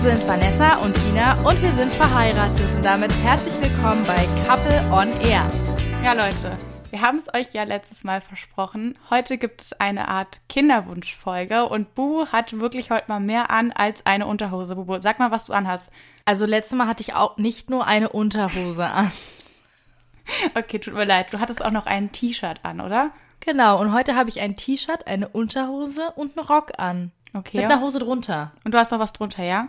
Wir sind Vanessa und Tina und wir sind verheiratet und damit herzlich willkommen bei Couple on Air. Ja, Leute, wir haben es euch ja letztes Mal versprochen. Heute gibt es eine Art Kinderwunschfolge und Bubu hat wirklich heute mal mehr an als eine Unterhose. Bubu, sag mal, was du anhast. Also letztes Mal hatte ich auch nicht nur eine Unterhose an. Okay, tut mir leid. Du hattest auch noch ein T-Shirt an, oder? Genau, und heute habe ich ein T-Shirt, eine Unterhose und einen Rock an. Okay. Mit einer Hose drunter. Und du hast noch was drunter, ja?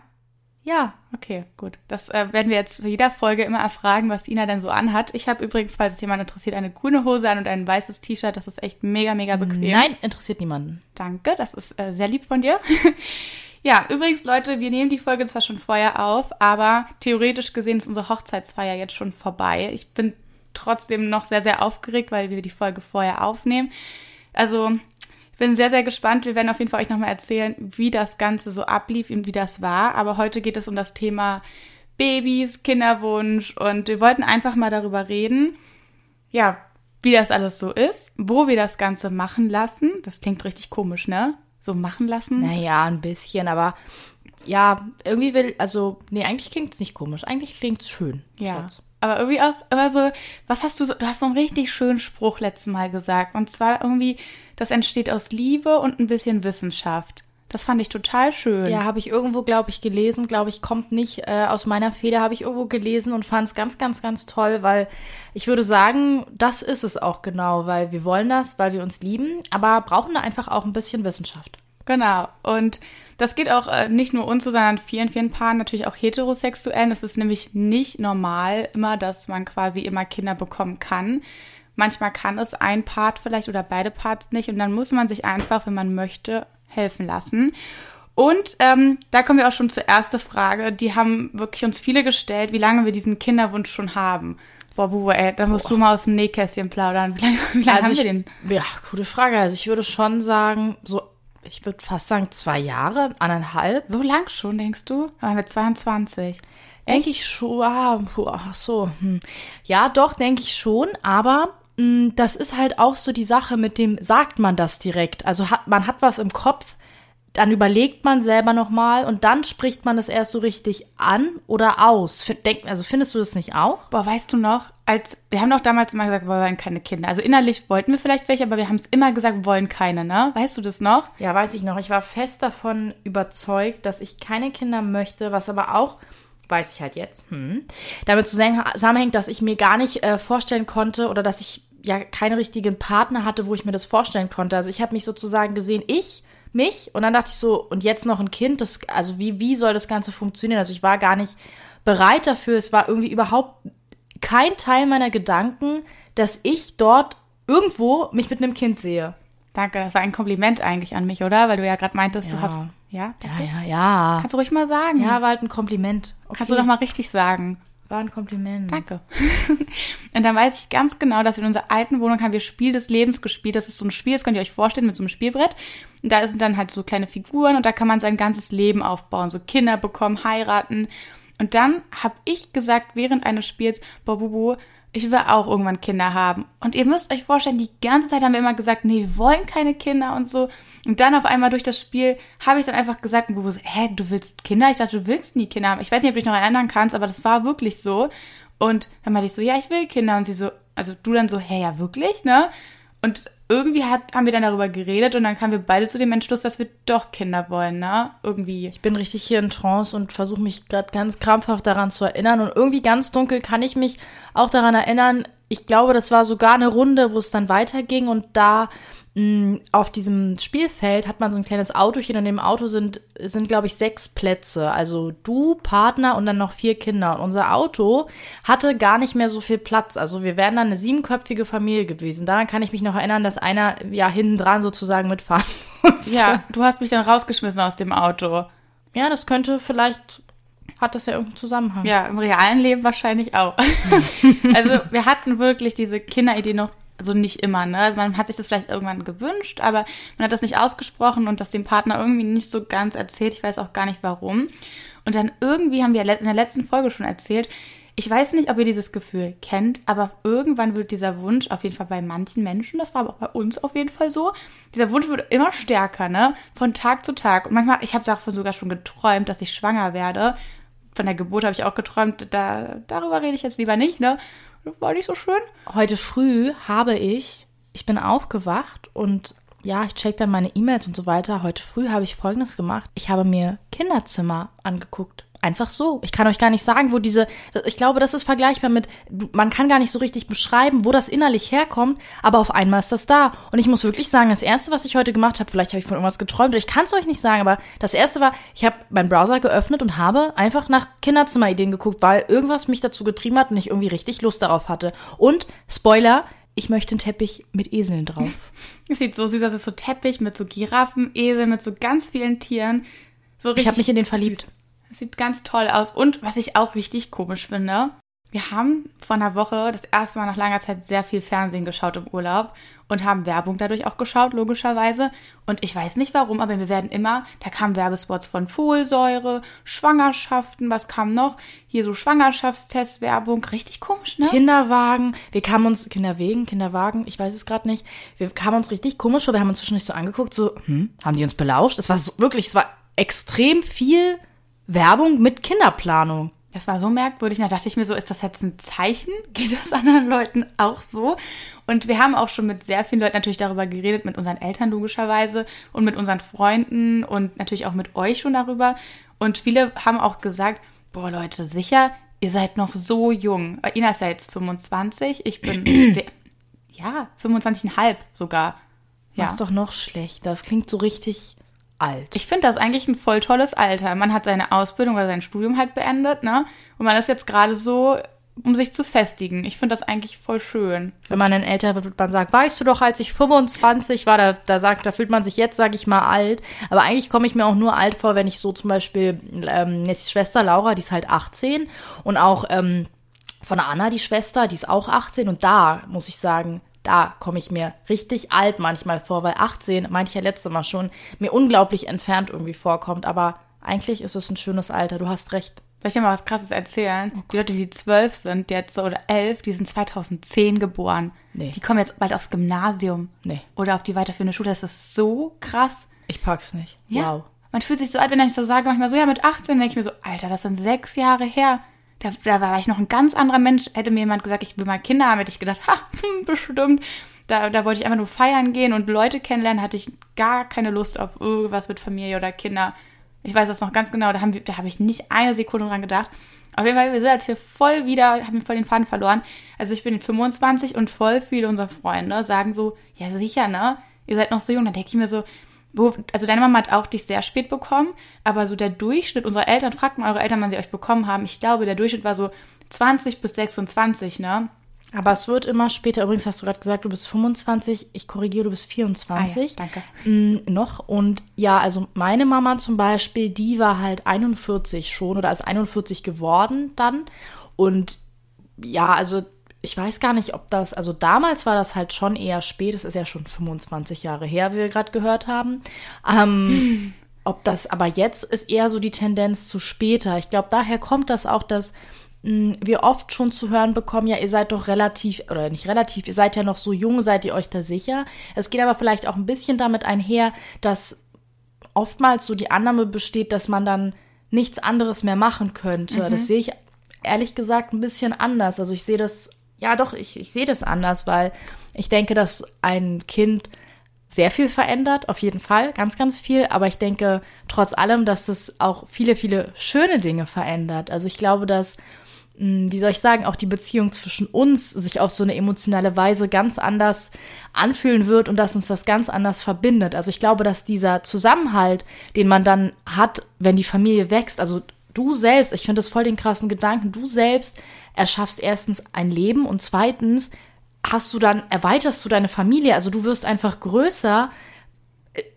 Ja. Okay, gut. Das äh, werden wir jetzt zu jeder Folge immer erfragen, was Ina denn so anhat. Ich habe übrigens, falls es jemand interessiert, eine grüne Hose an und ein weißes T-Shirt. Das ist echt mega, mega bequem. Nein, interessiert niemanden. Danke, das ist äh, sehr lieb von dir. ja, übrigens, Leute, wir nehmen die Folge zwar schon vorher auf, aber theoretisch gesehen ist unsere Hochzeitsfeier jetzt schon vorbei. Ich bin trotzdem noch sehr, sehr aufgeregt, weil wir die Folge vorher aufnehmen. Also, bin sehr, sehr gespannt. Wir werden auf jeden Fall euch nochmal erzählen, wie das Ganze so ablief und wie das war. Aber heute geht es um das Thema Babys, Kinderwunsch und wir wollten einfach mal darüber reden, ja, wie das alles so ist, wo wir das Ganze machen lassen. Das klingt richtig komisch, ne? So machen lassen. Naja, ein bisschen, aber ja, irgendwie will, also, nee, eigentlich klingt es nicht komisch. Eigentlich klingt es schön. Ja. Schatz. Aber irgendwie auch immer so, was hast du so, du hast so einen richtig schönen Spruch letztes Mal gesagt. Und zwar irgendwie, das entsteht aus Liebe und ein bisschen Wissenschaft. Das fand ich total schön. Ja, habe ich irgendwo, glaube ich, gelesen. Glaube ich, kommt nicht äh, aus meiner Feder, habe ich irgendwo gelesen und fand es ganz, ganz, ganz toll, weil ich würde sagen, das ist es auch genau, weil wir wollen das, weil wir uns lieben, aber brauchen da einfach auch ein bisschen Wissenschaft. Genau. Und das geht auch äh, nicht nur uns so, sondern vielen, vielen Paaren, natürlich auch heterosexuellen. Es ist nämlich nicht normal immer, dass man quasi immer Kinder bekommen kann. Manchmal kann es ein Part vielleicht oder beide Parts nicht und dann muss man sich einfach, wenn man möchte, helfen lassen. Und ähm, da kommen wir auch schon zur ersten Frage. Die haben wirklich uns viele gestellt, wie lange wir diesen Kinderwunsch schon haben. Boah, Bubu, ey, da musst Boah. du mal aus dem Nähkästchen plaudern. Wie lange, wie lange haben ich, wir den? Ja, gute Frage. Also ich würde schon sagen, so, ich würde fast sagen zwei Jahre, anderthalb. So lang schon, denkst du? Da waren wir 22. Denke ich schon. Ah, puh, ach so. Hm. Ja, doch, denke ich schon. Aber das ist halt auch so die Sache mit dem, sagt man das direkt? Also hat, man hat was im Kopf, dann überlegt man selber nochmal und dann spricht man das erst so richtig an oder aus. Denk, also findest du das nicht auch? Boah, weißt du noch, als wir haben doch damals immer gesagt, wir wollen keine Kinder. Also innerlich wollten wir vielleicht welche, aber wir haben es immer gesagt, wir wollen keine, ne? Weißt du das noch? Ja, weiß ich noch. Ich war fest davon überzeugt, dass ich keine Kinder möchte, was aber auch, weiß ich halt jetzt, hm, damit zusammenhängt, dass ich mir gar nicht äh, vorstellen konnte oder dass ich ja keinen richtigen Partner hatte, wo ich mir das vorstellen konnte. Also ich habe mich sozusagen gesehen, ich, mich, und dann dachte ich so, und jetzt noch ein Kind, das, also wie, wie soll das Ganze funktionieren? Also ich war gar nicht bereit dafür. Es war irgendwie überhaupt kein Teil meiner Gedanken, dass ich dort irgendwo mich mit einem Kind sehe. Danke, das war ein Kompliment eigentlich an mich, oder? Weil du ja gerade meintest, du Ja. hast. Ja, Ja, ja, ja. Kannst du ruhig mal sagen. Ja, war halt ein Kompliment. Okay. Kannst du doch mal richtig sagen. War ein Kompliment. Danke. und dann weiß ich ganz genau, dass wir in unserer alten Wohnung haben wir Spiel des Lebens gespielt. Das ist so ein Spiel, das könnt ihr euch vorstellen, mit so einem Spielbrett. Und da sind dann halt so kleine Figuren und da kann man sein ganzes Leben aufbauen. So Kinder bekommen, heiraten. Und dann habe ich gesagt, während eines Spiels, Bobubu, ich will auch irgendwann Kinder haben. Und ihr müsst euch vorstellen, die ganze Zeit haben wir immer gesagt, nee, wir wollen keine Kinder und so. Und dann auf einmal durch das Spiel habe ich dann einfach gesagt, Bubu hä, du willst Kinder? Ich dachte, du willst nie Kinder haben. Ich weiß nicht, ob du dich noch erinnern kannst, aber das war wirklich so. Und dann meinte ich so, ja, ich will Kinder. Und sie so, also du dann so, hä, ja, wirklich, ne? Und irgendwie hat, haben wir dann darüber geredet und dann kamen wir beide zu dem Entschluss, dass wir doch Kinder wollen, ne? Irgendwie. Ich bin richtig hier in Trance und versuche mich gerade ganz krampfhaft daran zu erinnern. Und irgendwie ganz dunkel kann ich mich auch daran erinnern. Ich glaube, das war sogar eine Runde, wo es dann weiterging und da auf diesem Spielfeld hat man so ein kleines Autochen und in dem Auto sind, sind glaube ich, sechs Plätze. Also du, Partner und dann noch vier Kinder. Und unser Auto hatte gar nicht mehr so viel Platz. Also wir wären dann eine siebenköpfige Familie gewesen. Daran kann ich mich noch erinnern, dass einer ja hinten dran sozusagen mitfahren musste. Ja, du hast mich dann rausgeschmissen aus dem Auto. Ja, das könnte vielleicht, hat das ja irgendeinen Zusammenhang. Ja, im realen Leben wahrscheinlich auch. also wir hatten wirklich diese Kinderidee noch, also nicht immer, ne? Also man hat sich das vielleicht irgendwann gewünscht, aber man hat das nicht ausgesprochen und das dem Partner irgendwie nicht so ganz erzählt. Ich weiß auch gar nicht warum. Und dann irgendwie haben wir in der letzten Folge schon erzählt, ich weiß nicht, ob ihr dieses Gefühl kennt, aber irgendwann wird dieser Wunsch, auf jeden Fall bei manchen Menschen, das war aber auch bei uns auf jeden Fall so, dieser Wunsch wird immer stärker, ne? Von Tag zu Tag. Und manchmal, ich habe davon sogar schon geträumt, dass ich schwanger werde. Von der Geburt habe ich auch geträumt, da, darüber rede ich jetzt lieber nicht, ne? War nicht so schön. Heute früh habe ich, ich bin aufgewacht und ja, ich check dann meine E-Mails und so weiter. Heute früh habe ich Folgendes gemacht. Ich habe mir Kinderzimmer angeguckt. Einfach so. Ich kann euch gar nicht sagen, wo diese, ich glaube, das ist vergleichbar mit, man kann gar nicht so richtig beschreiben, wo das innerlich herkommt, aber auf einmal ist das da. Und ich muss wirklich sagen, das Erste, was ich heute gemacht habe, vielleicht habe ich von irgendwas geträumt, ich kann es euch nicht sagen, aber das Erste war, ich habe meinen Browser geöffnet und habe einfach nach Kinderzimmerideen geguckt, weil irgendwas mich dazu getrieben hat und ich irgendwie richtig Lust darauf hatte. Und, Spoiler, ich möchte einen Teppich mit Eseln drauf. Es sieht so süß aus, es ist so Teppich mit so Giraffen, Eseln, mit so ganz vielen Tieren. So ich habe mich in den verliebt. Süß. Sieht ganz toll aus. Und was ich auch richtig komisch finde, wir haben vor einer Woche das erste Mal nach langer Zeit sehr viel Fernsehen geschaut im Urlaub und haben Werbung dadurch auch geschaut, logischerweise. Und ich weiß nicht warum, aber wir werden immer, da kamen Werbespots von Folsäure, Schwangerschaften, was kam noch? Hier so Schwangerschaftstestwerbung, richtig komisch, ne? Kinderwagen, wir kamen uns, Kinderwegen, Kinderwagen, ich weiß es gerade nicht. Wir kamen uns richtig komisch vor, wir haben uns zwischendurch so angeguckt, so, hm, haben die uns belauscht? Es war so, wirklich, es war extrem viel Werbung mit Kinderplanung. Das war so merkwürdig. Da dachte ich mir so, ist das jetzt ein Zeichen? Geht das anderen Leuten auch so? Und wir haben auch schon mit sehr vielen Leuten natürlich darüber geredet, mit unseren Eltern logischerweise und mit unseren Freunden und natürlich auch mit euch schon darüber. Und viele haben auch gesagt, boah Leute, sicher, ihr seid noch so jung. Ina ist ja jetzt 25, ich bin, ja, 25,5 sogar. Ja. Das ist doch noch schlechter. Das klingt so richtig alt. Ich finde das eigentlich ein voll tolles Alter. Man hat seine Ausbildung oder sein Studium halt beendet, ne? Und man ist jetzt gerade so, um sich zu festigen. Ich finde das eigentlich voll schön. Wenn man dann älter wird, wird man sagen, weißt du doch, als ich 25 war, da, da sagt, da fühlt man sich jetzt, sage ich mal, alt. Aber eigentlich komme ich mir auch nur alt vor, wenn ich so zum Beispiel, ähm, die Schwester Laura, die ist halt 18 und auch ähm, von Anna, die Schwester, die ist auch 18 und da muss ich sagen, da komme ich mir richtig alt manchmal vor, weil 18, meinte ich ja letztes Mal schon, mir unglaublich entfernt irgendwie vorkommt. Aber eigentlich ist es ein schönes Alter, du hast recht. Soll ich dir mal was Krasses erzählen? Oh die Leute, die zwölf sind, jetzt so, oder elf, die sind 2010 geboren. Nee. Die kommen jetzt bald aufs Gymnasium. Nee. Oder auf die weiterführende Schule. Das ist so krass. Ich pack's nicht. Ja. Wow. Man fühlt sich so alt, wenn ich so sage, manchmal so, ja, mit 18 denke ich mir so, Alter, das sind sechs Jahre her. Da, da war ich noch ein ganz anderer Mensch. Hätte mir jemand gesagt, ich will mal Kinder haben, hätte ich gedacht, ha, bestimmt. Da, da wollte ich einfach nur feiern gehen und Leute kennenlernen, hatte ich gar keine Lust auf irgendwas mit Familie oder Kinder. Ich weiß das noch ganz genau, da, da habe ich nicht eine Sekunde dran gedacht. Auf jeden Fall, wir sind jetzt hier voll wieder, haben wir voll den Faden verloren. Also ich bin 25 und voll viele unserer Freunde sagen so, ja sicher, ne? Ihr seid noch so jung. Dann denke ich mir so, wo, also deine Mama hat auch dich sehr spät bekommen, aber so der Durchschnitt unserer Eltern, fragt mal eure Eltern, wann sie euch bekommen haben. Ich glaube, der Durchschnitt war so 20 bis 26, ne? Aber es wird immer später, übrigens hast du gerade gesagt, du bist 25, ich korrigiere, du bist 24. Ah ja, danke. Mm, noch. Und ja, also meine Mama zum Beispiel, die war halt 41 schon oder ist 41 geworden dann. Und ja, also ich weiß gar nicht, ob das, also damals war das halt schon eher spät, es ist ja schon 25 Jahre her, wie wir gerade gehört haben. Ähm, ob das, aber jetzt ist eher so die Tendenz zu später. Ich glaube, daher kommt das auch, dass mh, hm, wir oft schon zu hören bekommen, ja, ihr seid doch relativ, oder nicht relativ, ihr seid ja noch so jung, seid ihr euch da sicher. Es geht aber vielleicht auch ein bisschen damit einher, dass oftmals so die Annahme besteht, dass man dann nichts anderes mehr machen könnte. Mhm. Das sehe ich ehrlich gesagt ein bisschen anders. Also ich sehe das ja doch, ich, ich sehe das anders, weil ich denke, dass ein Kind sehr viel verändert, auf jeden Fall, ganz, ganz viel. Aber ich denke trotz allem, dass das auch viele, viele schöne Dinge verändert. Also ich glaube, dass, hm, wie soll ich sagen, auch die Beziehung zwischen uns sich auf so eine emotionale Weise ganz anders anfühlen wird und dass uns das ganz anders verbindet. Also ich glaube, dass dieser Zusammenhalt, den man dann hat, wenn die Familie wächst, also du selbst, ich finde das voll den krassen Gedanken, du selbst erschaffst erstens ein Leben und zweitens hast du dann, erweiterst du deine Familie, also du wirst einfach größer.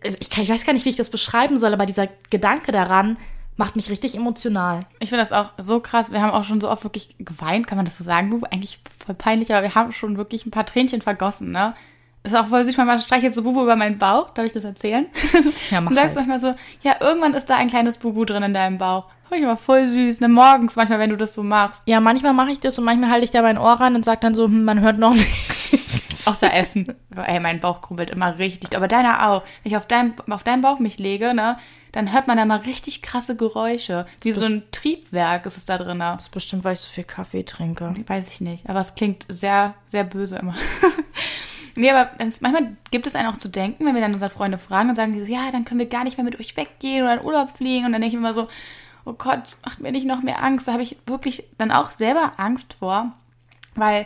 Ich, kann, ich weiß gar nicht, wie ich das beschreiben soll, aber dieser Gedanke daran macht mich richtig emotional. Ich finde das auch so krass. Wir haben auch schon so oft wirklich geweint, kann man das so sagen, Bubu? Eigentlich voll peinlich, aber wir haben schon wirklich ein paar Tränchen vergossen, ne? Ist auch voll süß, man streichelt so Bubu über meinen Bauch. Darf ich das erzählen? Ja, mach Und sagst halt. manchmal so, ja, irgendwann ist da ein kleines Bubu drin in deinem Bauch Ich immer voll süß, ne? Morgens manchmal, wenn du das so machst. Ja, manchmal mache ich das und manchmal halte ich da mein Ohr ran und sage dann so, hm, man hört noch nichts. Außer Essen. Ey, mein Bauch krummelt immer richtig. Aber deiner auch. Wenn ich auf, dein, auf deinen Bauch mich lege, ne, dann hört man da mal richtig krasse Geräusche. Wie so ein Triebwerk ist es da drin. Das ist bestimmt, weil ich so viel Kaffee trinke. Weiß ich nicht. Aber es klingt sehr, sehr böse immer. nee, aber manchmal gibt es einen auch zu denken, wenn wir dann unsere Freunde fragen und sagen die so, ja, dann können wir gar nicht mehr mit euch weggehen oder in Urlaub fliegen. Und dann denke ich immer so, oh Gott, macht mir nicht noch mehr Angst. Da habe ich wirklich dann auch selber Angst vor. Weil,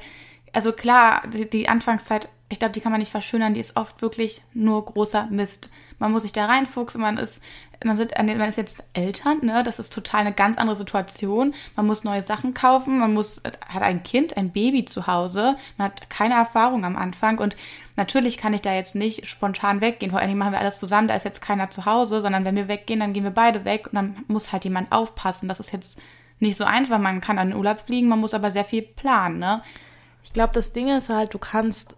also klar, die, die Anfangszeit, ich glaube, die kann man nicht verschönern, die ist oft wirklich nur großer Mist. Man muss sich da reinfuchsen, man ist man, sind, man ist jetzt Eltern, ne? Das ist total eine ganz andere Situation. Man muss neue Sachen kaufen, man muss, hat ein Kind, ein Baby zu Hause, man hat keine Erfahrung am Anfang und natürlich kann ich da jetzt nicht spontan weggehen. Vor allen Dingen machen wir alles zusammen, da ist jetzt keiner zu Hause, sondern wenn wir weggehen, dann gehen wir beide weg und dann muss halt jemand aufpassen. Das ist jetzt nicht so einfach. Man kann an den Urlaub fliegen, man muss aber sehr viel planen, ne? Ich glaube, das Ding ist halt, du kannst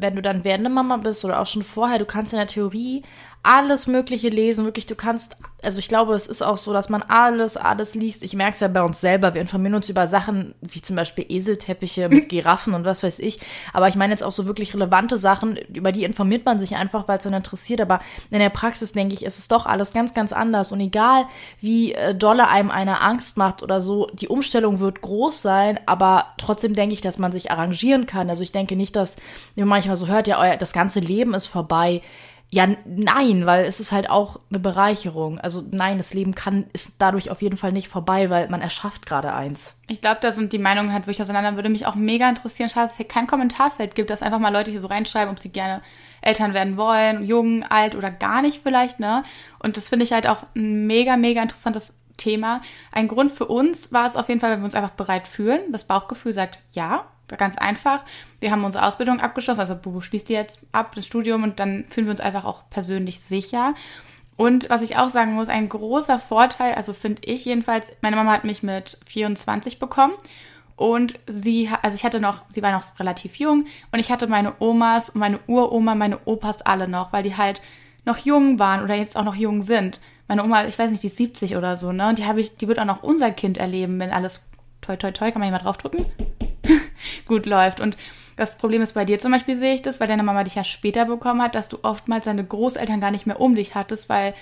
wenn du dann werdende Mama bist oder auch schon vorher, du kannst in der Theorie alles Mögliche lesen. Wirklich, du kannst, also ich glaube, es ist auch so, dass man alles, alles liest. Ich merke es ja bei uns selber. Wir informieren uns über Sachen wie zum Beispiel Eselteppiche mit Giraffen und was weiß ich. Aber ich meine jetzt auch so wirklich relevante Sachen, über die informiert man sich einfach, weil es dann interessiert. Aber in der Praxis, denke ich, ist es doch alles ganz, ganz anders. Und egal, wie äh, dolle einem eine Angst macht oder so, die Umstellung wird groß sein. Aber trotzdem denke ich, dass man sich arrangieren kann. Also ich denke nicht, dass, wie man manchmal so hört, ja, euer, das ganze Leben ist vorbei ja, nein, weil es ist halt auch eine Bereicherung. Also nein, das Leben kann, ist dadurch auf jeden Fall nicht vorbei, weil man erschafft gerade eins. Ich glaube, da sind die Meinungen halt wirklich auseinander. Würde mich auch mega interessieren, schade, dass es hier kein Kommentarfeld gibt, dass einfach mal Leute hier so reinschreiben, ob sie gerne Eltern werden wollen, jung, alt oder gar nicht vielleicht, ne? Und das finde ich halt auch ein mega, mega interessantes Thema. Ein Grund für uns war es auf jeden Fall, wenn wir uns einfach bereit fühlen. Das Bauchgefühl sagt ja, Ganz einfach. Wir haben unsere Ausbildung abgeschlossen, also Bubu schließt die jetzt ab, das Studium, und dann fühlen wir uns einfach auch persönlich sicher. Und was ich auch sagen muss, ein großer Vorteil, also finde ich jedenfalls, meine Mama hat mich mit 24 bekommen und sie, also ich hatte noch, sie war noch relativ jung und ich hatte meine Omas und meine Uroma, meine Opas alle noch, weil die halt noch jung waren oder jetzt auch noch jung sind. Meine Oma, ich weiß nicht, die ist 70 oder so, ne? Und die habe ich, die wird auch noch unser Kind erleben, wenn alles toi toi toi, kann man hier mal draufdrücken? Gut läuft. Und das Problem ist bei dir zum Beispiel, sehe ich das, weil deine Mama dich ja später bekommen hat, dass du oftmals deine Großeltern gar nicht mehr um dich hattest, weil,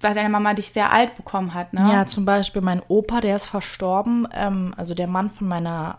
weil deine Mama dich sehr alt bekommen hat. Ne? Ja, zum Beispiel mein Opa, der ist verstorben, ähm, also der Mann von meiner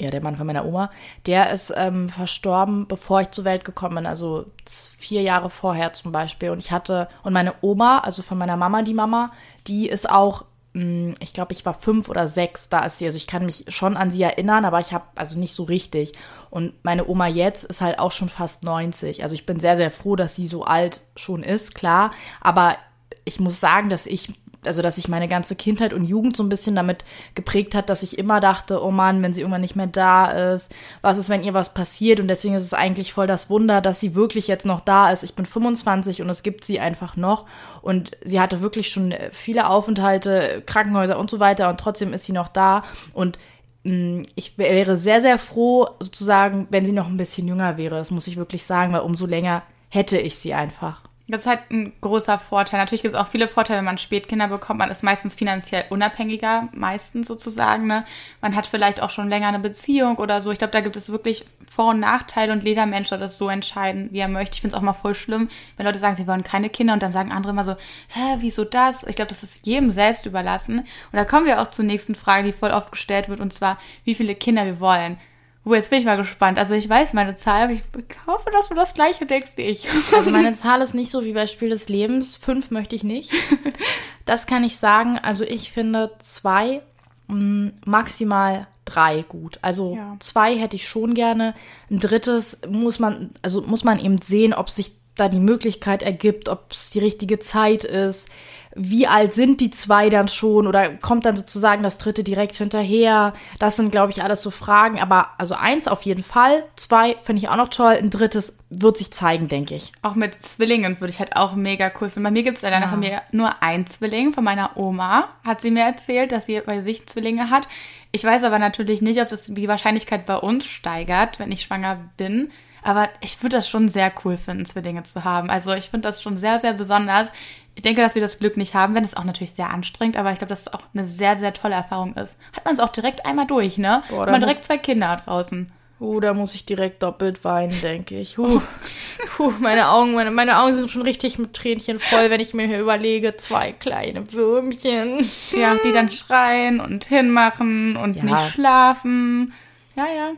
ja, der Mann von meiner Oma, der ist ähm, verstorben, bevor ich zur Welt gekommen bin, also vier Jahre vorher zum Beispiel. Und ich hatte, und meine Oma, also von meiner Mama, die Mama, die ist auch ich glaube, ich war fünf oder sechs, da ist sie. Also ich kann mich schon an sie erinnern, aber ich habe also nicht so richtig. Und meine Oma jetzt ist halt auch schon fast 90. Also ich bin sehr, sehr froh, dass sie so alt schon ist, klar. Aber ich muss sagen, dass ich also dass sich meine ganze Kindheit und Jugend so ein bisschen damit geprägt hat, dass ich immer dachte, oh Mann, wenn sie irgendwann nicht mehr da ist, was ist, wenn ihr was passiert? Und deswegen ist es eigentlich voll das Wunder, dass sie wirklich jetzt noch da ist. Ich bin 25 und es gibt sie einfach noch. Und sie hatte wirklich schon viele Aufenthalte, Krankenhäuser und so weiter und trotzdem ist sie noch da. Und mm, ich wäre sehr, sehr froh, sozusagen, wenn sie noch ein bisschen jünger wäre. Das muss ich wirklich sagen, weil umso länger hätte ich sie einfach. Das ist halt ein großer Vorteil. Natürlich gibt es auch viele Vorteile, wenn man Spätkinder bekommt. Man ist meistens finanziell unabhängiger, meistens sozusagen. Ne? Man hat vielleicht auch schon länger eine Beziehung oder so. Ich glaube, da gibt es wirklich Vor- und Nachteile und jeder Mensch soll das so entscheiden, wie er möchte. Ich finde es auch mal voll schlimm, wenn Leute sagen, sie wollen keine Kinder und dann sagen andere immer so, hä, wieso das? Ich glaube, das ist jedem selbst überlassen. Und da kommen wir auch zur nächsten Frage, die voll oft gestellt wird, und zwar, wie viele Kinder wir wollen. Oh, jetzt bin ich mal gespannt. Also ich weiß meine Zahl, aber ich hoffe, dass du das gleiche denkst wie ich. Also meine Zahl ist nicht so wie bei Spiel des Lebens. Fünf möchte ich nicht. Das kann ich sagen. Also ich finde zwei, mm, maximal drei gut. Also ja. zwei hätte ich schon gerne. Ein drittes muss man, also muss man eben sehen, ob sich da die Möglichkeit ergibt, ob es die richtige Zeit ist wie alt sind die zwei dann schon oder kommt dann sozusagen das dritte direkt hinterher? Das sind, glaube ich, alles so Fragen. Aber also eins auf jeden Fall, zwei finde ich auch noch toll, ein drittes wird sich zeigen, denke ich. Auch mit Zwillingen würde ich halt auch mega cool finden. Bei mir gibt es in deiner ja. Familie nur ein Zwilling. Von meiner Oma hat sie mir erzählt, dass sie bei sich Zwillinge hat. Ich weiß aber natürlich nicht, ob das die Wahrscheinlichkeit bei uns steigert, wenn ich schwanger bin. Aber ich würde das schon sehr cool finden, Zwillinge zu haben. Also ich finde das schon sehr, sehr besonders ich denke, dass wir das Glück nicht haben, wenn es auch natürlich sehr anstrengend, aber ich glaube, dass es auch eine sehr, sehr tolle Erfahrung ist. Hat man es auch direkt einmal durch, ne? Boah, Hat man direkt zwei Kinder draußen. Uh, da muss ich direkt doppelt weinen, denke ich. Huh. Puh, meine Augen, meine, meine Augen sind schon richtig mit Tränchen voll, wenn ich mir hier überlege, zwei kleine Würmchen. Ja, die dann schreien und hinmachen und Ja. nicht schlafen. Ja, ja,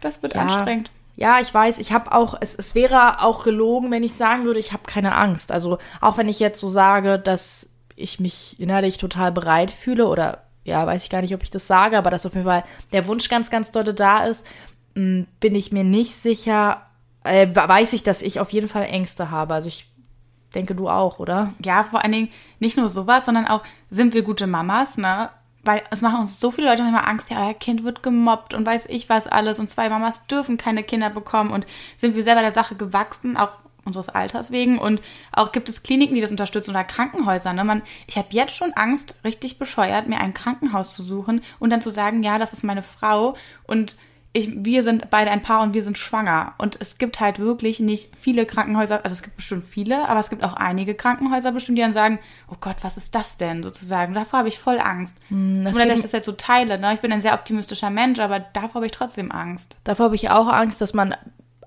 das wird Ja. anstrengend. Ja, ich weiß, ich habe auch, es, es wäre auch gelogen, wenn ich sagen würde, ich habe keine Angst. Also auch wenn ich jetzt so sage, dass ich mich innerlich total bereit fühle oder ja, weiß ich gar nicht, ob ich das sage, aber dass auf jeden Fall der Wunsch ganz, ganz dolle da ist, mh, bin ich mir nicht sicher, äh, weiß ich, dass ich auf jeden Fall Ängste habe. Also ich denke, du auch, oder? Ja, vor allen Dingen nicht nur sowas, sondern auch, sind wir gute Mamas, ne? Weil es machen uns so viele Leute manchmal Angst, ja, euer Kind wird gemobbt und weiß ich was alles und zwei Mamas dürfen keine Kinder bekommen und sind wir selber der Sache gewachsen, auch unseres Alters wegen und auch gibt es Kliniken, die das unterstützen oder Krankenhäuser. Ne? Man, ich habe jetzt schon Angst, richtig bescheuert, mir ein Krankenhaus zu suchen und dann zu sagen, ja, das ist meine Frau und ich, wir sind beide ein Paar und wir sind schwanger. Und es gibt halt wirklich nicht viele Krankenhäuser, also es gibt bestimmt viele, aber es gibt auch einige Krankenhäuser bestimmt, die dann sagen, oh Gott, was ist das denn sozusagen? Davor habe ich voll Angst. Hm, das Oder dass ich das jetzt so teile. Ne? Ich bin ein sehr optimistischer Mensch, aber davor habe ich trotzdem Angst. Davor habe ich auch Angst, dass man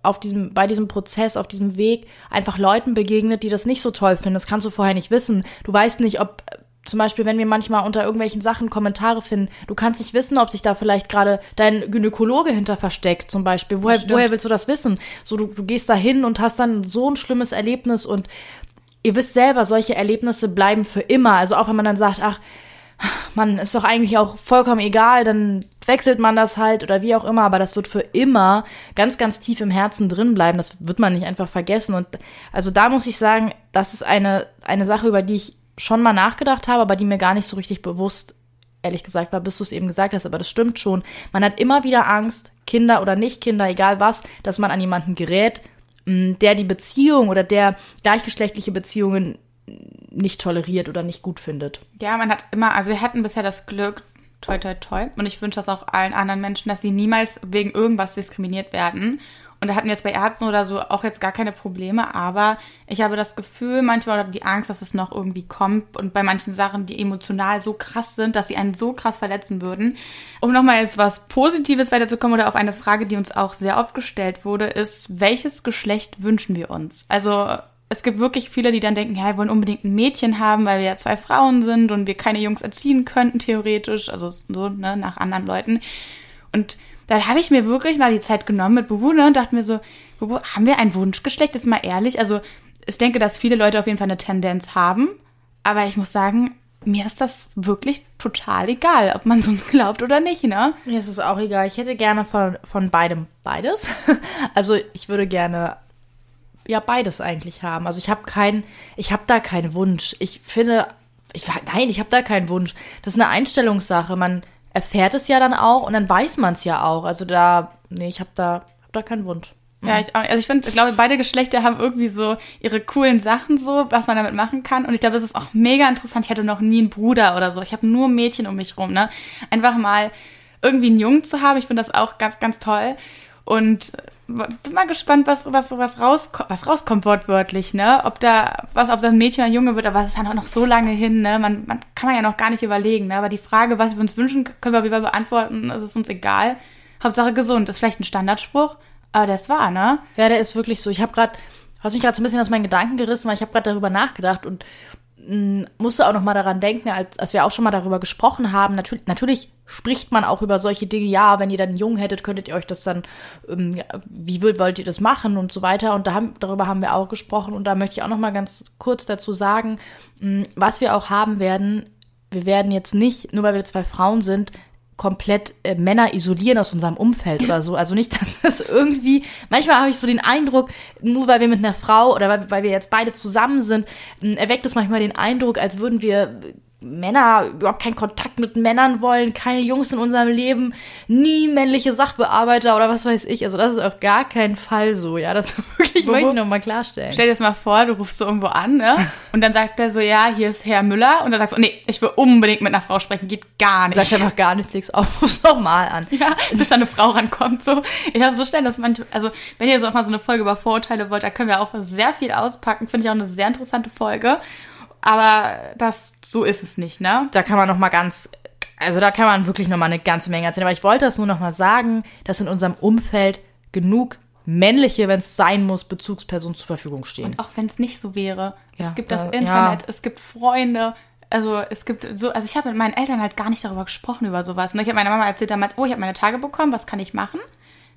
auf diesem, bei diesem Prozess, auf diesem Weg einfach Leuten begegnet, die das nicht so toll finden. Das kannst du vorher nicht wissen. Du weißt nicht, ob zum Beispiel, wenn wir manchmal unter irgendwelchen Sachen Kommentare finden, du kannst nicht wissen, ob sich da vielleicht gerade dein Gynäkologe hinter versteckt, zum Beispiel. Woher, woher willst du das wissen? So, du, du gehst da hin und hast dann so ein schlimmes Erlebnis und ihr wisst selber, solche Erlebnisse bleiben für immer. Also auch wenn man dann sagt, ach, man ist doch eigentlich auch vollkommen egal, dann wechselt man das halt oder wie auch immer, aber das wird für immer ganz, ganz tief im Herzen drin bleiben. Das wird man nicht einfach vergessen. Und also da muss ich sagen, das ist eine, eine Sache, über die ich schon mal nachgedacht habe, aber die mir gar nicht so richtig bewusst, ehrlich gesagt, war, bis du es eben gesagt hast, aber das stimmt schon. Man hat immer wieder Angst, Kinder oder nicht Kinder, egal was, dass man an jemanden gerät, mh, der die Beziehung oder der gleichgeschlechtliche Beziehungen nicht toleriert oder nicht gut findet. Ja, man hat immer, also wir hatten bisher das Glück, toi, toi, toi. Und ich wünsche das auch allen anderen Menschen, dass sie niemals wegen irgendwas diskriminiert werden. Und da hatten wir jetzt bei Ärzten oder so auch jetzt gar keine Probleme, aber ich habe das Gefühl, manchmal oder die Angst, dass es noch irgendwie kommt und bei manchen Sachen, die emotional so krass sind, dass sie einen so krass verletzen würden. Um nochmal jetzt was Positives weiterzukommen oder auf eine Frage, die uns auch sehr oft gestellt wurde, ist, welches Geschlecht wünschen wir uns? Also es gibt wirklich viele, die dann denken, ja, wir wollen unbedingt ein Mädchen haben, weil wir ja zwei Frauen sind und wir keine Jungs erziehen könnten, theoretisch, also so, ne, nach anderen Leuten. Und dann habe ich mir wirklich mal die Zeit genommen mit Bubu ne, und dachte mir so, Bubu, haben wir ein Wunschgeschlecht? Jetzt mal ehrlich. Also ich denke, dass viele Leute auf jeden Fall eine Tendenz haben. Aber ich muss sagen, mir ist das wirklich total egal, ob man uns glaubt oder nicht, ne? Mir ist es auch egal. Ich hätte gerne von, von beidem beides. Also ich würde gerne ja beides eigentlich haben. Also ich habe keinen, ich habe da keinen Wunsch. Ich finde, ich nein, ich habe da keinen Wunsch. Das ist eine Einstellungssache. Man erfährt es ja dann auch und dann weiß man es ja auch. Also da, nee, ich habe da, hab da keinen Wunsch. Ja, ich, auch nicht. also ich finde, ich glaube, beide Geschlechter haben irgendwie so ihre coolen Sachen so, was man damit machen kann. Und ich glaube, es ist auch mega interessant. Ich hatte noch nie einen Bruder oder so. Ich habe nur Mädchen um mich rum, ne? Einfach mal irgendwie einen Jungen zu haben. Ich finde das auch ganz, ganz toll. Und bin mal gespannt, was, was, was, rauskommt, was rauskommt wortwörtlich, ne? Ob da, was, ob das ein Mädchen oder ein Junge wird, aber es ist ja noch so lange hin, ne? Man, man kann man ja noch gar nicht überlegen, ne? Aber die Frage, was wir uns wünschen, können wir Fall beantworten. Es ist uns egal. Hauptsache gesund. ist vielleicht ein Standardspruch, aber das war, ne? Ja, der ist wirklich so. Ich habe gerade, hast mich gerade so ein bisschen aus meinen Gedanken gerissen, weil ich habe gerade darüber nachgedacht und musste auch noch mal daran denken, als, als wir auch schon mal darüber gesprochen haben. Natürlich, natürlich spricht man auch über solche Dinge. Ja, wenn ihr dann Jungen hättet, könntet ihr euch das dann, ähm, wie wollt, wollt ihr das machen und so weiter. Und da haben, darüber haben wir auch gesprochen. Und da möchte ich auch noch mal ganz kurz dazu sagen, was wir auch haben werden. Wir werden jetzt nicht, nur weil wir zwei Frauen sind, komplett äh, Männer isolieren aus unserem Umfeld oder so. Also nicht, dass das irgendwie, manchmal habe ich so den Eindruck, nur weil wir mit einer Frau oder weil, weil wir jetzt beide zusammen sind, mh, erweckt es manchmal den Eindruck, als würden wir Männer überhaupt keinen Kontakt mit Männern wollen, keine Jungs in unserem Leben, nie männliche Sachbearbeiter oder was weiß ich. Also das ist auf gar keinen Fall so, ja. Das wirklich möchte ich nochmal klarstellen. Stell dir das mal vor, du rufst so irgendwo an, ne? Und dann sagt er so, ja, hier ist Herr Müller. Und dann sagst du, nee, ich will unbedingt mit einer Frau sprechen, geht gar nicht. Sag einfach gar nichts, leg's auf, ruf's doch mal an. ja, bis da eine Frau rankommt. So. Ich habe so schnell, dass manche, also wenn ihr so auch mal so eine Folge über Vorurteile wollt, da können wir auch sehr viel auspacken. Finde ich auch eine sehr interessante Folge. Aber das, so ist es nicht, ne? Da kann man noch mal ganz, also da kann man wirklich noch mal eine ganze Menge erzählen. Aber ich wollte das nur noch mal sagen, dass in unserem Umfeld genug männliche, wenn es sein muss, Bezugspersonen zur Verfügung stehen. Und auch wenn es nicht so wäre. Ja, es gibt das äh, Internet, ja. es gibt Freunde. Also es gibt so, also ich habe mit meinen Eltern halt gar nicht darüber gesprochen, über sowas. Ne? Ich habe meiner Mama erzählt damals, oh, ich habe meine Tage bekommen, was kann ich machen?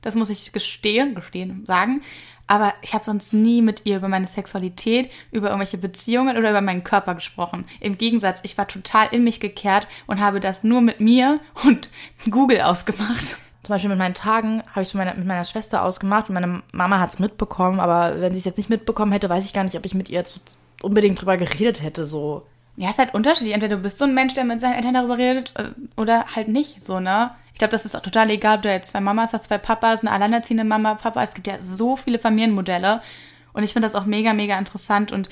Das muss ich gestehen, gestehen, sagen. Aber ich habe sonst nie mit ihr über meine Sexualität, über irgendwelche Beziehungen oder über meinen Körper gesprochen. Im Gegensatz, ich war total in mich gekehrt und habe das nur mit mir und Google ausgemacht. Zum Beispiel mit meinen Tagen habe ich es mit meiner, mit meiner Schwester ausgemacht und meine Mama hat es mitbekommen, aber wenn sie es jetzt nicht mitbekommen hätte, weiß ich gar nicht, ob ich mit ihr zu, unbedingt drüber geredet hätte. So. Ja, ist halt unterschiedlich. Entweder du bist so ein Mensch, der mit seinen Eltern darüber redet, äh, oder halt nicht, so, ne? Ich glaube, das ist auch total egal, ob du jetzt zwei Mamas hast, zwei Papas, eine alleinerziehende Mama, Papa. Es gibt ja so viele Familienmodelle. Und ich finde das auch mega, mega interessant. Und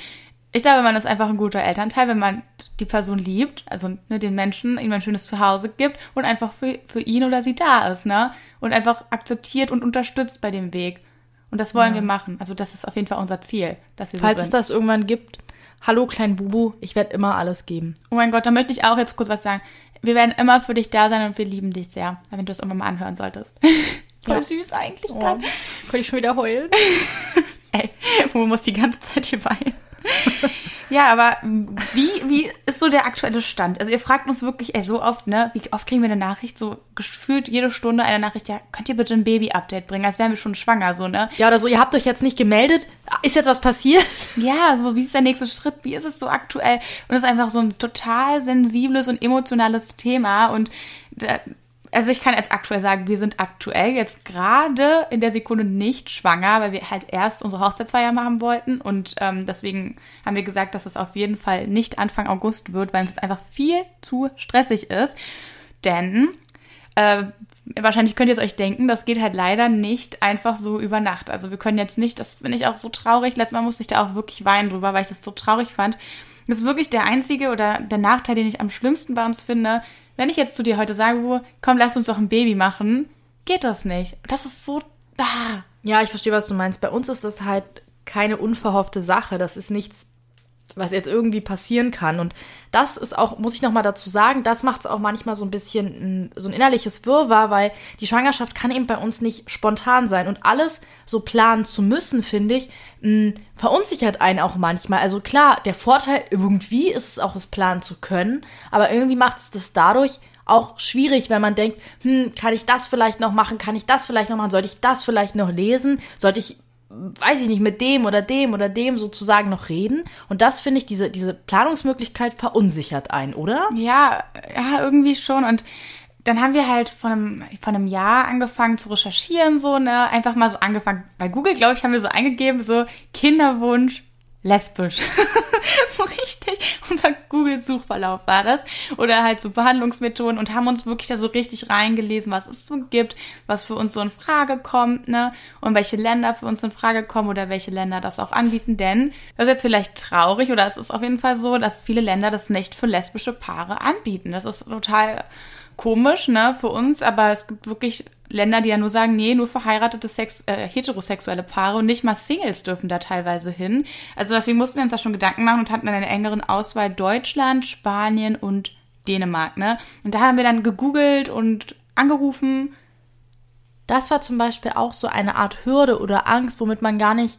ich glaube, man ist einfach ein guter Elternteil, wenn man die Person liebt, also ne, den Menschen ihm ein schönes Zuhause gibt und einfach für, für ihn oder sie da ist, ne? Und einfach akzeptiert und unterstützt bei dem Weg. Und das wollen wir machen. Also das ist auf jeden Fall unser Ziel. Dass wir so Falls es sind. das irgendwann gibt, hallo klein Bubu, ich werde immer alles geben. Oh mein Gott, da möchte ich auch jetzt kurz was sagen. Wir werden immer für dich da sein und wir lieben dich sehr, wenn du es irgendwann mal anhören solltest. Voll Ja. süß eigentlich. Oh, könnte ich schon wieder heulen? Ey, Mo muss die ganze Zeit hier weinen. Ja, aber wie, wie ist so der aktuelle Stand? Also ihr fragt uns wirklich ey, so oft, ne? Wie oft kriegen wir eine Nachricht? So gefühlt jede Stunde eine Nachricht, ja, könnt ihr bitte ein Baby-Update bringen, als wären wir schon schwanger, so, ne? Ja, oder so, ihr habt euch jetzt nicht gemeldet. Ist jetzt was passiert? Ja, so, wie ist der nächste Schritt? Wie ist es so aktuell? Und es ist einfach so ein total sensibles und emotionales Thema. Und da, also ich kann jetzt aktuell sagen, wir sind aktuell jetzt gerade in der Sekunde nicht schwanger, weil wir halt erst unsere Hochzeitsfeier machen wollten. Und ähm, deswegen haben wir gesagt, dass es auf jeden Fall nicht Anfang August wird, weil es einfach viel zu stressig ist. Denn äh, wahrscheinlich könnt ihr es euch denken, das geht halt leider nicht einfach so über Nacht. Also wir können jetzt nicht, das finde ich auch so traurig. Letztes Mal musste ich da auch wirklich weinen drüber, weil ich das so traurig fand. Das ist wirklich der einzige oder der Nachteil, den ich am schlimmsten bei uns finde. Wenn ich jetzt zu dir heute sage, Ruhe, komm, lass uns doch ein Baby machen, geht das nicht. Das ist so da. Ja, ich verstehe, was du meinst. Bei uns ist das halt keine unverhoffte Sache. Das ist nichts, was jetzt irgendwie passieren kann. Und das ist auch, muss ich nochmal dazu sagen, das macht es auch manchmal so ein bisschen mm, so ein innerliches Wirrwarr, weil die Schwangerschaft kann eben bei uns nicht spontan sein. Und alles so planen zu müssen, finde ich, mh, verunsichert einen auch manchmal. Also klar, der Vorteil irgendwie ist es auch, es planen zu können, aber irgendwie macht es das dadurch auch schwierig, wenn man denkt, hm, kann ich das vielleicht noch machen, kann ich das vielleicht noch machen, sollte ich das vielleicht noch lesen, sollte ich weiß ich nicht, mit dem oder dem oder dem sozusagen noch reden. Und das finde ich, diese, diese Planungsmöglichkeit verunsichert einen, oder? Ja, ja, irgendwie schon. Und dann haben wir halt von einem, von einem Jahr angefangen zu recherchieren, so, ne? Einfach mal so angefangen. Bei Google, glaube ich, haben wir so eingegeben, so Kinderwunsch lesbisch. so richtig. Unser Google-Suchverlauf war das. Oder halt so Behandlungsmethoden und haben uns wirklich da so richtig reingelesen, was es so gibt, was für uns so in Frage kommt, ne? Und welche Länder für uns in Frage kommen oder welche Länder das auch anbieten. Denn das ist jetzt vielleicht traurig oder es ist auf jeden Fall so, dass viele Länder das nicht für lesbische Paare anbieten. Das ist total komisch, ne, für uns, aber es gibt wirklich Länder, die ja nur sagen, nee, nur verheiratete Sex, äh, heterosexuelle Paare und nicht mal Singles dürfen da teilweise hin. Also deswegen mussten wir uns da schon Gedanken machen und hatten eine engeren Auswahl Deutschland, Spanien und Dänemark, ne? Und da haben wir dann gegoogelt und angerufen. Das war zum Beispiel auch so eine Art Hürde oder Angst, womit man gar nicht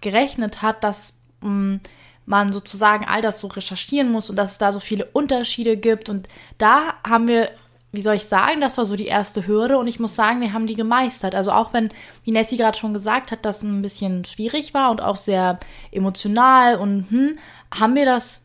gerechnet hat, dass mh, man sozusagen all das so recherchieren muss und dass es da so viele Unterschiede gibt. Und da haben wir wie soll ich sagen, das war so die erste Hürde und ich muss sagen, wir haben die gemeistert. Also auch wenn, wie Nessie gerade schon gesagt hat, das ein bisschen schwierig war und auch sehr emotional und hm, haben wir das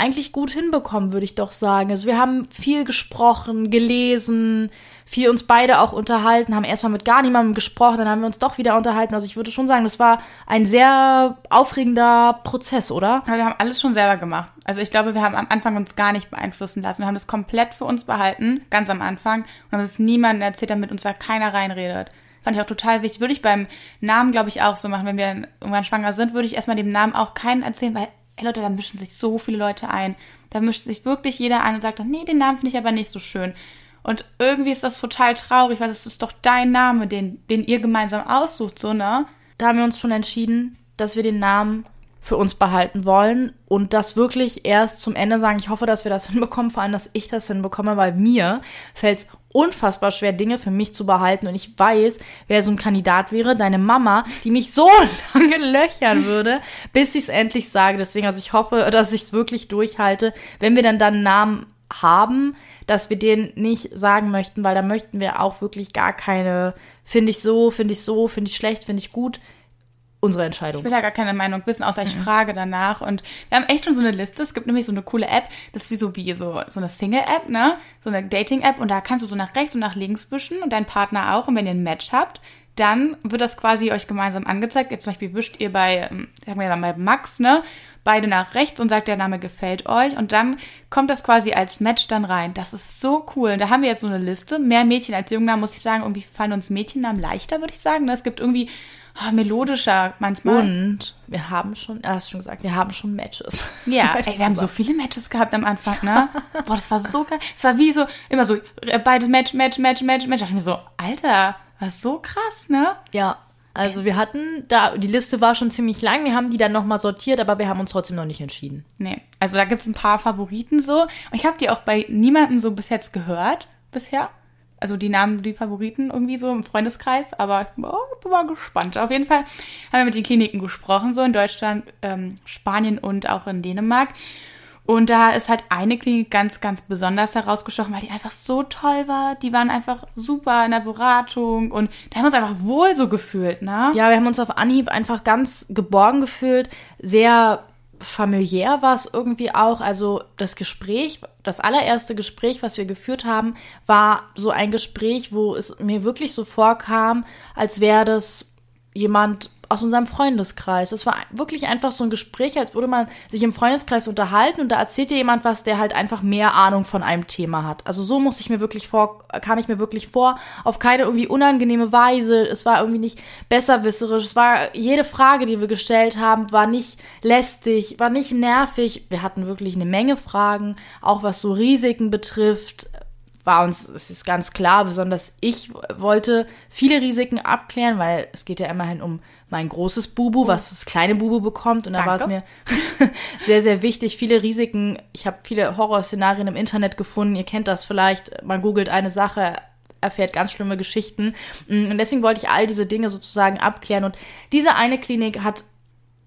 eigentlich gut hinbekommen, würde ich doch sagen. Also wir haben viel gesprochen, gelesen, viel uns beide auch unterhalten, haben erstmal mit gar niemandem gesprochen, dann haben wir uns doch wieder unterhalten. Also ich würde schon sagen, das war ein sehr aufregender Prozess, oder? Ja, wir haben alles schon selber gemacht. Also ich glaube, wir haben am Anfang uns gar nicht beeinflussen lassen. Wir haben das komplett für uns behalten, ganz am Anfang, und haben es niemandem erzählt, damit uns da keiner reinredet. Fand ich auch total wichtig. Würde ich beim Namen, glaube ich, auch so machen. Wenn wir irgendwann schwanger sind, würde ich erstmal dem Namen auch keinen erzählen, weil, ey Leute, da mischen sich so viele Leute ein. Da mischt sich wirklich jeder ein und sagt, nee, den Namen finde ich aber nicht so schön. Und irgendwie ist das total traurig, weil das ist doch dein Name, den, den ihr gemeinsam aussucht, so, ne? Da haben wir uns schon entschieden, dass wir den Namen für uns behalten wollen und das wirklich erst zum Ende sagen. Ich hoffe, dass wir das hinbekommen, vor allem, dass ich das hinbekomme, weil mir fällt es unfassbar schwer, Dinge für mich zu behalten. Und ich weiß, wer so ein Kandidat wäre, deine Mama, die mich so lange löchern würde, bis ich es endlich sage. Deswegen, also ich hoffe, dass ich es wirklich durchhalte. Wenn wir dann dann einen Namen haben, dass wir den nicht sagen möchten, weil da möchten wir auch wirklich gar keine, finde ich so, finde ich so, finde ich schlecht, finde ich gut unsere Entscheidung. Ich will ja gar keine Meinung wissen, außer ich mhm. frage danach. Und wir haben echt schon so eine Liste. Es gibt nämlich so eine coole App, das ist wie so, wie so, so eine Single-App, ne? So eine Dating-App. Und da kannst du so nach rechts und nach links wischen und dein Partner auch. Und wenn ihr ein Match habt, dann wird das quasi euch gemeinsam angezeigt. Jetzt zum Beispiel wischt ihr bei, ähm, sagen wir mal bei Max, ne? Beide nach rechts und sagt, der Name gefällt euch. Und dann kommt das quasi als Match dann rein. Das ist so cool. Und da haben wir jetzt so eine Liste. Mehr Mädchen als Jungnamen, muss ich sagen. Irgendwie fallen uns Mädchennamen leichter, würde ich sagen. Ne? Es gibt irgendwie oh, melodischer manchmal. Und wir haben schon, er hast schon gesagt, wir haben schon Matches. Ja, ey, wir haben so viele Matches gehabt am Anfang, ne? Boah, das war so geil. Es war wie so, immer so, äh, beide Match, Match, Match, Match, Match. Da dachte ich mir so, Alter, was so krass, ne? Ja. Also wir hatten da, die Liste war schon ziemlich lang, wir haben die dann nochmal sortiert, aber wir haben uns trotzdem noch nicht entschieden. Nee, also da gibt es ein paar Favoriten so. Und ich habe die auch bei niemandem so bis jetzt gehört, bisher also die Namen, die Favoriten irgendwie so im Freundeskreis, aber oh, ich bin mal gespannt. Auf jeden Fall haben wir mit den Kliniken gesprochen, so in Deutschland, ähm, Spanien und auch in Dänemark. Und da ist halt eine Klinik ganz, ganz besonders herausgestochen, weil die einfach so toll war. Die waren einfach super in der Beratung und da haben wir uns einfach wohl so gefühlt, ne? Ja, wir haben uns auf Anhieb einfach ganz geborgen gefühlt, sehr familiär war es irgendwie auch. Also das Gespräch, das allererste Gespräch, was wir geführt haben, war so ein Gespräch, wo es mir wirklich so vorkam, als wäre das jemand aus unserem Freundeskreis. Es war wirklich einfach so ein Gespräch, als würde man sich im Freundeskreis unterhalten und da erzählt dir jemand was, der halt einfach mehr Ahnung von einem Thema hat. Also so muss ich mir wirklich vor, kam ich mir wirklich vor, auf keine irgendwie unangenehme Weise. Es war irgendwie nicht besserwisserisch. Es war jede Frage, die wir gestellt haben, war nicht lästig, war nicht nervig. Wir hatten wirklich eine Menge Fragen, auch was so Risiken betrifft, war uns, es ist ganz klar, besonders ich wollte viele Risiken abklären, weil es geht ja immerhin um mein großes Bubu, was das kleine Bubu bekommt. Und da war es mir sehr, sehr wichtig. Viele Risiken. Ich habe viele Horrorszenarien im Internet gefunden. Ihr kennt das vielleicht. Man googelt eine Sache, erfährt ganz schlimme Geschichten. Und deswegen wollte ich all diese Dinge sozusagen abklären. Und diese eine Klinik hat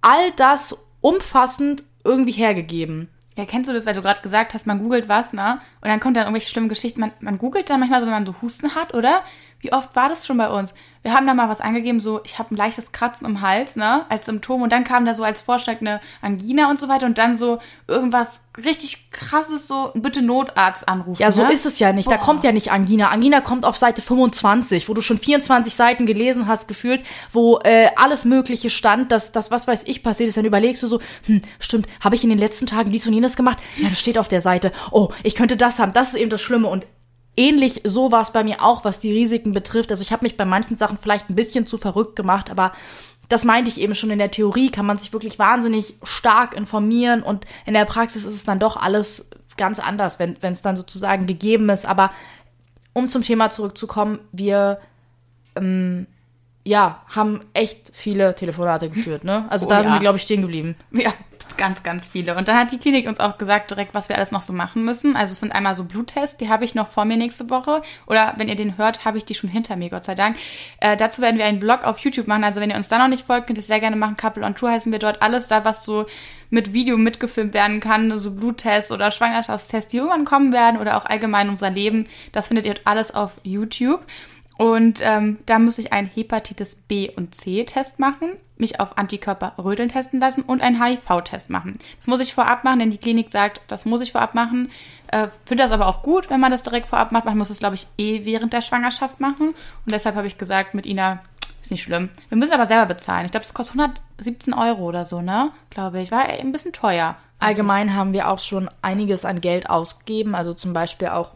all das umfassend irgendwie hergegeben. Ja, kennst du das, weil du gerade gesagt hast, man googelt was, ne? Und dann kommt dann irgendwelche schlimmen Geschichten. Man, man googelt dann manchmal so, wenn man so Husten hat, oder? Wie oft war das schon bei uns? Wir haben da mal was angegeben, so ich habe ein leichtes Kratzen im Hals, ne, als Symptom und dann kam da so als Vorschlag eine Angina und so weiter und dann so irgendwas richtig krasses, so bitte Notarzt anrufen. Ja, so ne? ist es ja nicht. Boah. Da kommt ja nicht Angina. Angina kommt auf Seite 25, wo du schon 24 Seiten gelesen hast, gefühlt, wo äh, alles Mögliche stand, dass das, was weiß ich, passiert ist. Dann überlegst du so, hm, stimmt, habe ich in den letzten Tagen dies und jenes gemacht? Ja, das steht auf der Seite. Oh, ich könnte das haben. Das ist eben das Schlimme. Und ähnlich so war es bei mir auch, was die Risiken betrifft. Also ich habe mich bei manchen Sachen vielleicht ein bisschen zu verrückt gemacht, aber das meinte ich eben schon in der Theorie, kann man sich wirklich wahnsinnig stark informieren und in der Praxis ist es dann doch alles ganz anders, wenn es dann sozusagen gegeben ist. Aber um zum Thema zurückzukommen, wir ähm, ja, haben echt viele Telefonate geführt, ne? Also oh, da ja. sind wir, glaube ich, stehen geblieben. Ja, ganz, ganz viele. Und dann hat die Klinik uns auch gesagt direkt, was wir alles noch so machen müssen. Also es sind einmal so Bluttests, die habe ich noch vor mir nächste Woche. Oder wenn ihr den hört, habe ich die schon hinter mir, Gott sei Dank. Äh, dazu werden wir einen Vlog auf YouTube machen. Also wenn ihr uns da noch nicht folgt, könnt ihr es sehr gerne machen. Couple on Tour heißen wir dort. Alles da, was so mit Video mitgefilmt werden kann. So Bluttests oder Schwangerschaftstests, die irgendwann kommen werden. Oder auch allgemein unser Leben. Das findet ihr alles auf YouTube. Und ähm, da muss ich einen Hepatitis B und C-Test machen, mich auf Antikörper Röteln testen lassen und einen HIV-Test machen. Das muss ich vorab machen, denn die Klinik sagt, das muss ich vorab machen. Äh, Finde das aber auch gut, wenn man das direkt vorab macht. Man muss es, glaube ich, eh während der Schwangerschaft machen. Und deshalb habe ich gesagt, mit Ina ist nicht schlimm. Wir müssen aber selber bezahlen. Ich glaube, das kostet 117 Euro oder so, ne? Glaube ich. War ein bisschen teuer. Allgemein haben wir auch schon einiges an Geld ausgegeben. Also zum Beispiel auch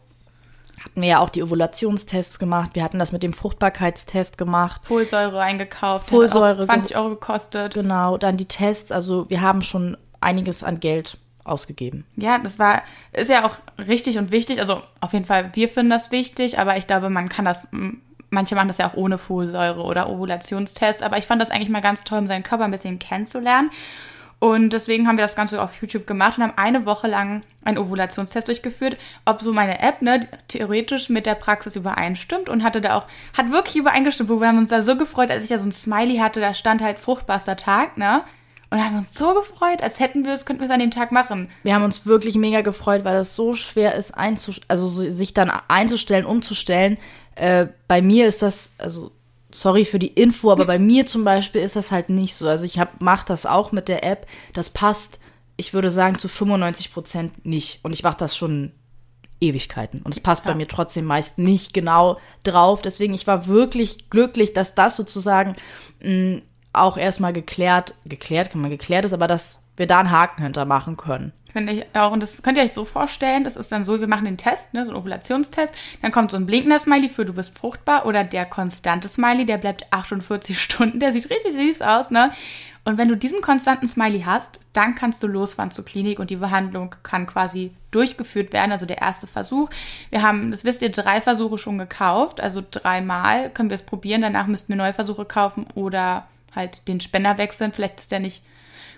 hatten wir ja auch die Ovulationstests gemacht. Wir hatten das mit dem Fruchtbarkeitstest gemacht. Folsäure eingekauft. Folsäure. 20 Euro gekostet. Genau, dann die Tests. Also wir haben schon einiges an Geld ausgegeben. Ja, das war, ist ja auch richtig und wichtig. Also auf jeden Fall, wir finden das wichtig, aber ich glaube, man kann das, manche machen das ja auch ohne Folsäure oder Ovulationstest. Aber ich fand das eigentlich mal ganz toll, um seinen Körper ein bisschen kennenzulernen. Und deswegen haben wir das Ganze auf YouTube gemacht und haben eine Woche lang einen Ovulationstest durchgeführt, ob so meine App ne, theoretisch mit der Praxis übereinstimmt und hatte da auch, hat wirklich übereingestimmt, wo wir haben uns da so gefreut, als ich da so ein Smiley hatte, da stand halt fruchtbarster Tag, ne? Und haben uns so gefreut, als hätten wir es, könnten wir es an dem Tag machen. Wir haben uns wirklich mega gefreut, weil es so schwer ist, also sich dann einzustellen, umzustellen. Äh, bei mir ist das, also sorry für die Info, aber bei mir zum Beispiel ist das halt nicht so. Also ich mache das auch mit der App. Das passt, ich würde sagen, zu 95 Prozent nicht. Und ich mache das schon Ewigkeiten. Und es passt ja. bei mir trotzdem meist nicht genau drauf. Deswegen, ich war wirklich glücklich, dass das sozusagen mh, auch erstmal geklärt, geklärt, kann man geklärt ist, aber dass wir da einen Haken hinter machen können. Finde ich auch. Und das könnt ihr euch so vorstellen, das ist dann so, wir machen den Test, ne, so einen Ovulationstest, dann kommt so ein blinkender Smiley für du bist fruchtbar oder der konstante Smiley, der bleibt 48 Stunden, der sieht richtig süß aus, ne? Und wenn du diesen konstanten Smiley hast, dann kannst du losfahren zur Klinik und die Behandlung kann quasi durchgeführt werden, also der erste Versuch. Wir haben, das wisst ihr, drei Versuche schon gekauft, also dreimal können wir es probieren, danach müssten wir neue Versuche kaufen oder halt den Spender wechseln. Vielleicht ist der nicht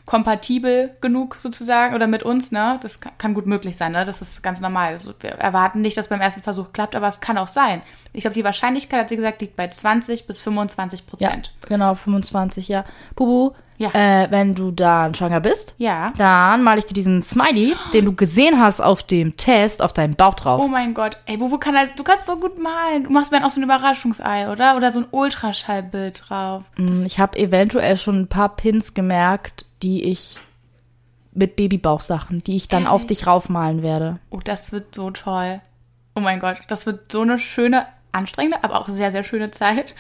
kompatibel genug sozusagen oder mit uns, ne? Das kann gut möglich sein, ne? Das ist ganz normal. Also wir erwarten nicht, dass beim ersten Versuch klappt, aber es kann auch sein. Ich glaube, die Wahrscheinlichkeit, hat sie gesagt, liegt bei 20 bis 25 Prozent. Ja, genau, 25, ja. Bubu, ja. Äh, wenn du dann schwanger bist, ja. dann male ich dir diesen Smiley, den du gesehen hast auf dem Test, auf deinen Bauch drauf. Oh mein Gott. Ey, Bubu kann halt, du kannst so gut malen. Du machst mir dann auch so ein Überraschungsei, oder? Oder so ein Ultraschallbild drauf. Mm, ich habe eventuell schon ein paar Pins gemerkt, die ich mit Babybauchsachen, die ich dann Ey. auf dich raufmalen werde. Oh, das wird so toll. Oh mein Gott, das wird so eine schöne, anstrengende, aber auch sehr, sehr schöne Zeit.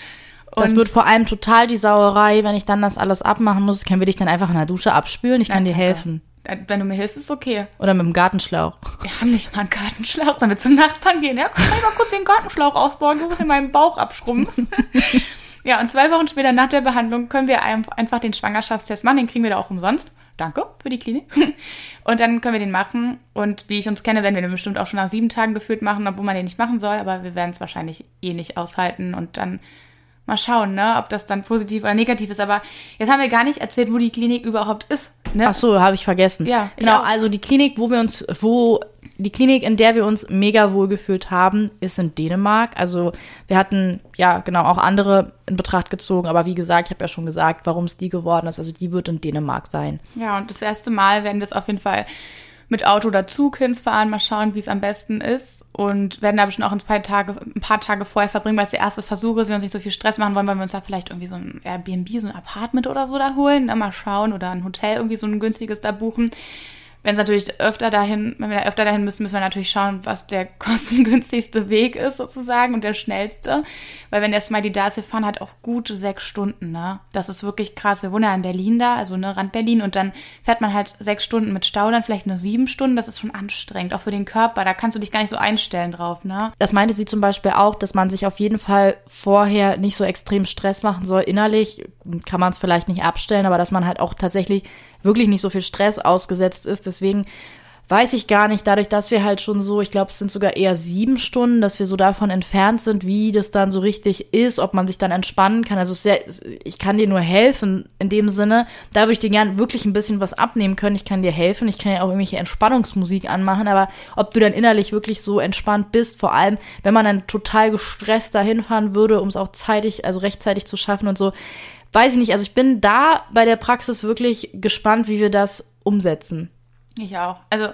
Und das wird vor allem total die Sauerei, wenn ich dann das alles abmachen muss. Können wir dich dann einfach in der Dusche abspülen? Ich kann Nein, dir helfen. Äh, wenn du mir hilfst, ist okay. Oder mit dem Gartenschlauch. Wir haben nicht mal einen Gartenschlauch. Sollen wir zum Nachbarn gehen? Ja, kann ich mal kurz den Gartenschlauch ausbauen? Du musst in meinen Bauch abschrumpfen. ja, und zwei Wochen später nach der Behandlung können wir einfach den Schwangerschaftstest machen. Den kriegen wir da auch umsonst. Danke für die Klinik. Und dann können wir den machen. Und wie ich uns kenne, werden wir den bestimmt auch schon nach sieben Tagen gefühlt machen, obwohl man den nicht machen soll. Aber wir werden es wahrscheinlich eh nicht aushalten. Und dann mal schauen, ne, ob das dann positiv oder negativ ist. Aber jetzt haben wir gar nicht erzählt, wo die Klinik überhaupt ist. Ne? Ach so, habe ich vergessen. Ja, genau. Also die Klinik, wo wir uns, wo die Klinik, in der wir uns mega wohl gefühlt haben, ist in Dänemark. Also wir hatten ja genau auch andere in Betracht gezogen, aber wie gesagt, ich habe ja schon gesagt, warum es die geworden ist. Also die wird in Dänemark sein. Ja, und das erste Mal werden wir es auf jeden Fall mit Auto oder Zug hinfahren, mal schauen, wie es am besten ist. Und werden da bestimmt auch ein paar Tage, ein paar Tage vorher verbringen, weil es der erste Versuch ist, wir uns nicht so viel Stress machen wollen, wollen wir uns da vielleicht irgendwie so ein Airbnb, so ein Apartment oder so da holen, ne, mal schauen oder ein Hotel irgendwie so ein günstiges da buchen wenn es natürlich öfter dahin, wenn wir öfter dahin müssen, müssen wir natürlich schauen, was der kostengünstigste Weg ist sozusagen und der schnellste. Weil wenn der Smiley da ist, wir fahren halt auch gute sechs Stunden, ne? Das ist wirklich krass. Wir wohnen ja in Berlin da, also ne, Rand Berlin und dann fährt man halt sechs Stunden mit Stau, dann vielleicht nur sieben Stunden. Das ist schon anstrengend, auch für den Körper. Da kannst du dich gar nicht so einstellen drauf, ne? Das meinte sie zum Beispiel auch, dass man sich auf jeden Fall vorher nicht so extrem Stress machen soll. Innerlich kann man es vielleicht nicht abstellen, aber dass man halt auch tatsächlich wirklich nicht so viel Stress ausgesetzt ist. Deswegen weiß ich gar nicht, dadurch, dass wir halt schon so, ich glaube, es sind sogar eher sieben Stunden, dass wir so davon entfernt sind, wie das dann so richtig ist, ob man sich dann entspannen kann. Also sehr, ich kann dir nur helfen in dem Sinne. Da würde ich dir gern wirklich ein bisschen was abnehmen können. Ich kann dir helfen. Ich kann ja auch irgendwelche Entspannungsmusik anmachen, aber ob du dann innerlich wirklich so entspannt bist, vor allem, wenn man dann total gestresst dahin fahren würde, um es auch zeitig, also rechtzeitig zu schaffen und so, weiß ich nicht. Also ich bin da bei der Praxis wirklich gespannt, wie wir das umsetzen. Ich auch. Also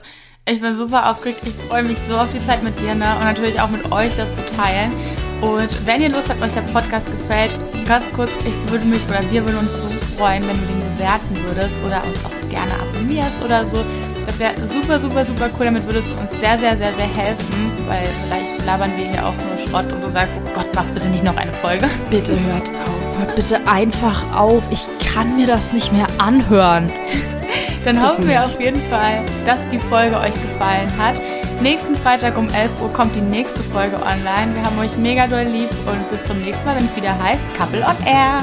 ich bin super aufgeregt. Ich freue mich so auf die Zeit mit dir ne? und natürlich auch mit euch, das zu teilen. Und wenn ihr Lust habt, euch der Podcast gefällt, ganz kurz, ich würde mich oder wir würden uns so freuen, wenn du den bewerten würdest oder uns auch gerne abonnierst oder so. Das wäre super, super, super cool. Damit würdest du uns sehr, sehr, sehr, sehr helfen, weil vielleicht labern wir hier auch nur Schrott und du sagst, oh Gott, mach bitte nicht noch eine Folge. Bitte hört auf, hört bitte einfach auf. Ich kann mir das nicht mehr anhören. Dann hoffen wir auf jeden Fall, dass die Folge euch gefallen hat. Nächsten Freitag um 11 Uhr kommt die nächste Folge online. Wir haben euch mega doll lieb und bis zum nächsten Mal, wenn es wieder heißt Couple on Air.